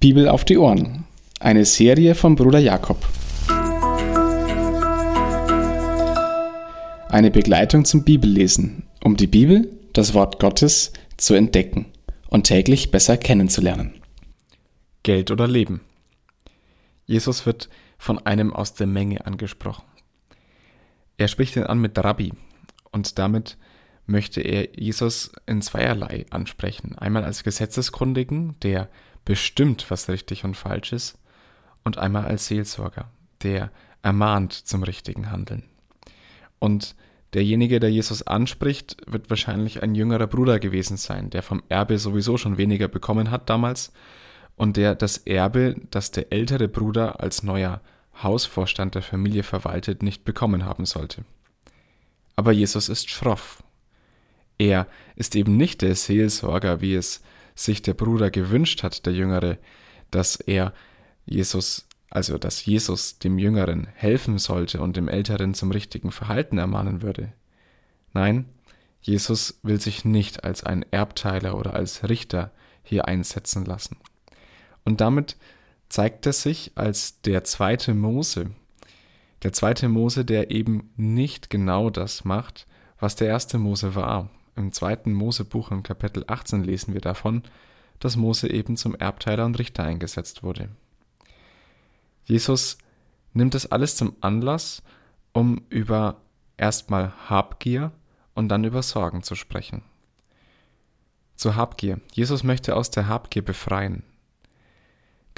Bibel auf die Ohren. Eine Serie von Bruder Jakob. Eine Begleitung zum Bibellesen, um die Bibel, das Wort Gottes, zu entdecken und täglich besser kennenzulernen. Geld oder Leben. Jesus wird von einem aus der Menge angesprochen. Er spricht ihn an mit Rabbi und damit möchte er Jesus in zweierlei ansprechen. Einmal als Gesetzeskundigen, der bestimmt, was richtig und falsch ist, und einmal als Seelsorger, der ermahnt zum richtigen Handeln. Und derjenige, der Jesus anspricht, wird wahrscheinlich ein jüngerer Bruder gewesen sein, der vom Erbe sowieso schon weniger bekommen hat damals und der das Erbe, das der ältere Bruder als neuer Hausvorstand der Familie verwaltet, nicht bekommen haben sollte. Aber Jesus ist schroff. Er ist eben nicht der Seelsorger, wie es sich der Bruder gewünscht hat, der Jüngere, dass er Jesus, also dass Jesus dem Jüngeren helfen sollte und dem Älteren zum richtigen Verhalten ermahnen würde. Nein, Jesus will sich nicht als ein Erbteiler oder als Richter hier einsetzen lassen. Und damit zeigt er sich als der zweite Mose, der zweite Mose, der eben nicht genau das macht, was der erste Mose war. Im zweiten Mosebuch im Kapitel 18 lesen wir davon, dass Mose eben zum Erbteiler und Richter eingesetzt wurde. Jesus nimmt das alles zum Anlass, um über erstmal Habgier und dann über Sorgen zu sprechen. Zur Habgier. Jesus möchte aus der Habgier befreien.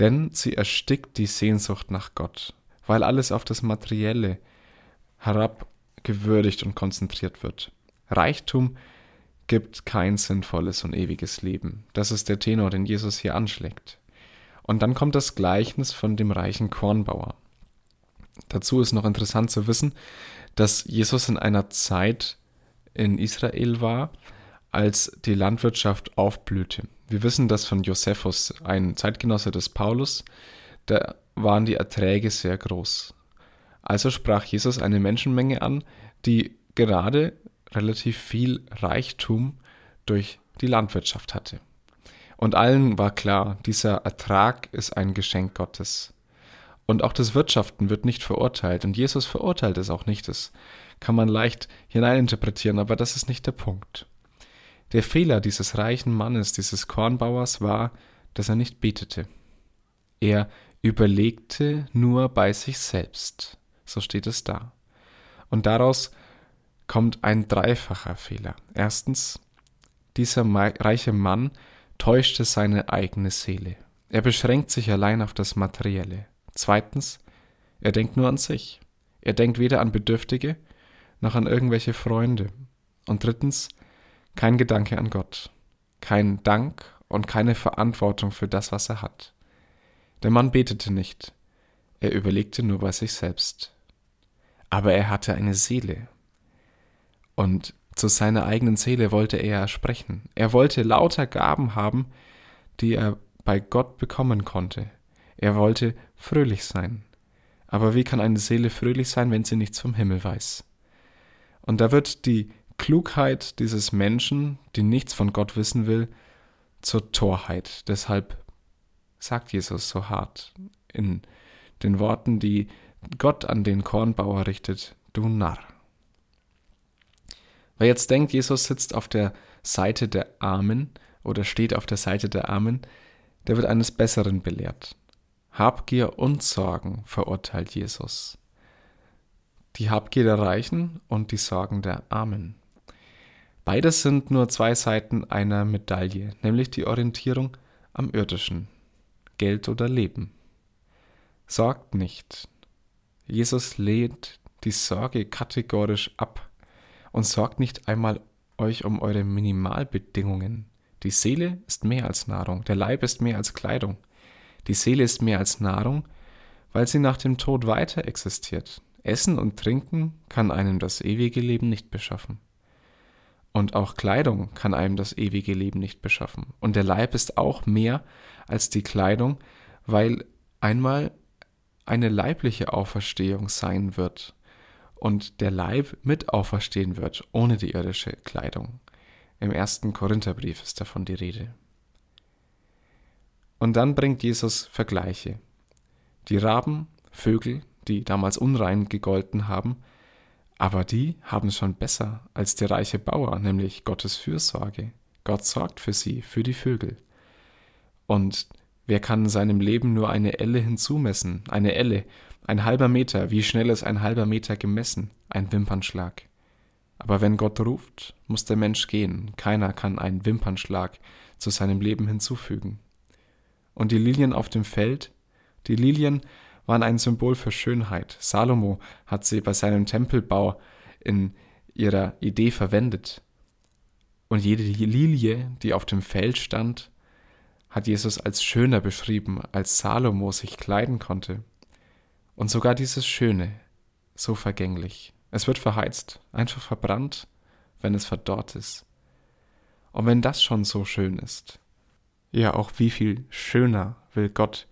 Denn sie erstickt die Sehnsucht nach Gott, weil alles auf das Materielle herabgewürdigt und konzentriert wird. Reichtum gibt kein sinnvolles und ewiges Leben. Das ist der Tenor, den Jesus hier anschlägt. Und dann kommt das Gleichnis von dem reichen Kornbauer. Dazu ist noch interessant zu wissen, dass Jesus in einer Zeit in Israel war, als die Landwirtschaft aufblühte. Wir wissen das von Josephus, ein Zeitgenosse des Paulus, da waren die Erträge sehr groß. Also sprach Jesus eine Menschenmenge an, die gerade relativ viel Reichtum durch die Landwirtschaft hatte. Und allen war klar, dieser Ertrag ist ein Geschenk Gottes. Und auch das Wirtschaften wird nicht verurteilt. Und Jesus verurteilt es auch nicht. Das kann man leicht hineininterpretieren, aber das ist nicht der Punkt. Der Fehler dieses reichen Mannes, dieses Kornbauers war, dass er nicht betete. Er überlegte nur bei sich selbst. So steht es da. Und daraus kommt ein dreifacher Fehler. Erstens, dieser reiche Mann täuschte seine eigene Seele. Er beschränkt sich allein auf das Materielle. Zweitens, er denkt nur an sich. Er denkt weder an Bedürftige noch an irgendwelche Freunde. Und drittens, kein Gedanke an Gott, kein Dank und keine Verantwortung für das, was er hat. Der Mann betete nicht, er überlegte nur bei sich selbst. Aber er hatte eine Seele, und zu seiner eigenen Seele wollte er sprechen. Er wollte lauter Gaben haben, die er bei Gott bekommen konnte. Er wollte fröhlich sein. Aber wie kann eine Seele fröhlich sein, wenn sie nichts vom Himmel weiß? Und da wird die Klugheit dieses Menschen, die nichts von Gott wissen will, zur Torheit. Deshalb sagt Jesus so hart in den Worten, die Gott an den Kornbauer richtet, du Narr. Wer jetzt denkt, Jesus sitzt auf der Seite der Armen oder steht auf der Seite der Armen, der wird eines Besseren belehrt. Habgier und Sorgen verurteilt Jesus. Die Habgier der Reichen und die Sorgen der Armen. Beides sind nur zwei Seiten einer Medaille, nämlich die Orientierung am irdischen, Geld oder Leben. Sorgt nicht. Jesus lehnt die Sorge kategorisch ab und sorgt nicht einmal euch um eure Minimalbedingungen. Die Seele ist mehr als Nahrung, der Leib ist mehr als Kleidung. Die Seele ist mehr als Nahrung, weil sie nach dem Tod weiter existiert. Essen und Trinken kann einem das ewige Leben nicht beschaffen. Und auch Kleidung kann einem das ewige Leben nicht beschaffen. Und der Leib ist auch mehr als die Kleidung, weil einmal eine leibliche Auferstehung sein wird und der Leib mit auferstehen wird, ohne die irdische Kleidung. Im ersten Korintherbrief ist davon die Rede. Und dann bringt Jesus Vergleiche. Die Raben, Vögel, die damals unrein gegolten haben, aber die haben schon besser als der reiche Bauer, nämlich Gottes Fürsorge. Gott sorgt für sie, für die Vögel. Und wer kann seinem Leben nur eine Elle hinzumessen? Eine Elle, ein halber Meter, wie schnell ist ein halber Meter gemessen? Ein Wimpernschlag. Aber wenn Gott ruft, muss der Mensch gehen. Keiner kann einen Wimpernschlag zu seinem Leben hinzufügen. Und die Lilien auf dem Feld, die Lilien waren ein Symbol für Schönheit. Salomo hat sie bei seinem Tempelbau in ihrer Idee verwendet. Und jede Lilie, die auf dem Feld stand, hat Jesus als schöner beschrieben, als Salomo sich kleiden konnte. Und sogar dieses Schöne, so vergänglich. Es wird verheizt, einfach verbrannt, wenn es verdorrt ist. Und wenn das schon so schön ist, ja auch wie viel schöner will Gott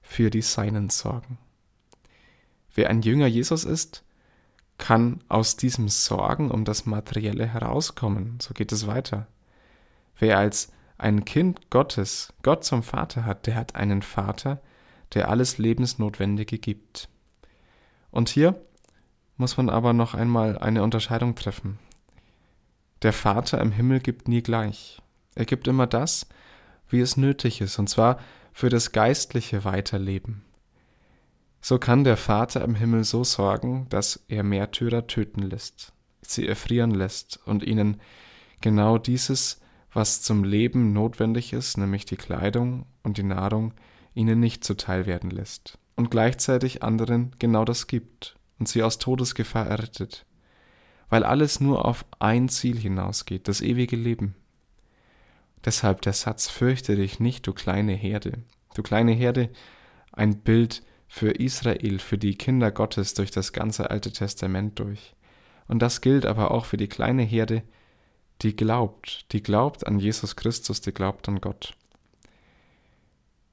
für die Seinen sorgen. Wer ein Jünger Jesus ist, kann aus diesem Sorgen um das Materielle herauskommen. So geht es weiter. Wer als ein Kind Gottes Gott zum Vater hat, der hat einen Vater, der alles Lebensnotwendige gibt. Und hier muss man aber noch einmal eine Unterscheidung treffen. Der Vater im Himmel gibt nie gleich. Er gibt immer das, wie es nötig ist, und zwar für das geistliche Weiterleben. So kann der Vater im Himmel so sorgen, dass er Märtyrer töten lässt, sie erfrieren lässt und ihnen genau dieses, was zum Leben notwendig ist, nämlich die Kleidung und die Nahrung, ihnen nicht zuteil werden lässt und gleichzeitig anderen genau das gibt und sie aus Todesgefahr errettet, weil alles nur auf ein Ziel hinausgeht, das ewige Leben. Deshalb der Satz, fürchte dich nicht, du kleine Herde. Du kleine Herde, ein Bild für Israel, für die Kinder Gottes durch das ganze Alte Testament durch. Und das gilt aber auch für die kleine Herde, die glaubt, die glaubt an Jesus Christus, die glaubt an Gott.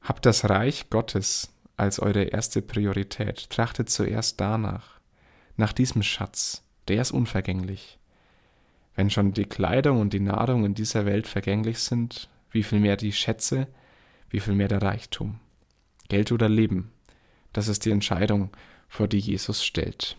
Habt das Reich Gottes als eure erste Priorität. Trachtet zuerst danach, nach diesem Schatz, der ist unvergänglich. Wenn schon die Kleidung und die Nahrung in dieser Welt vergänglich sind, wie viel mehr die Schätze, wie viel mehr der Reichtum. Geld oder Leben, das ist die Entscheidung, vor die Jesus stellt.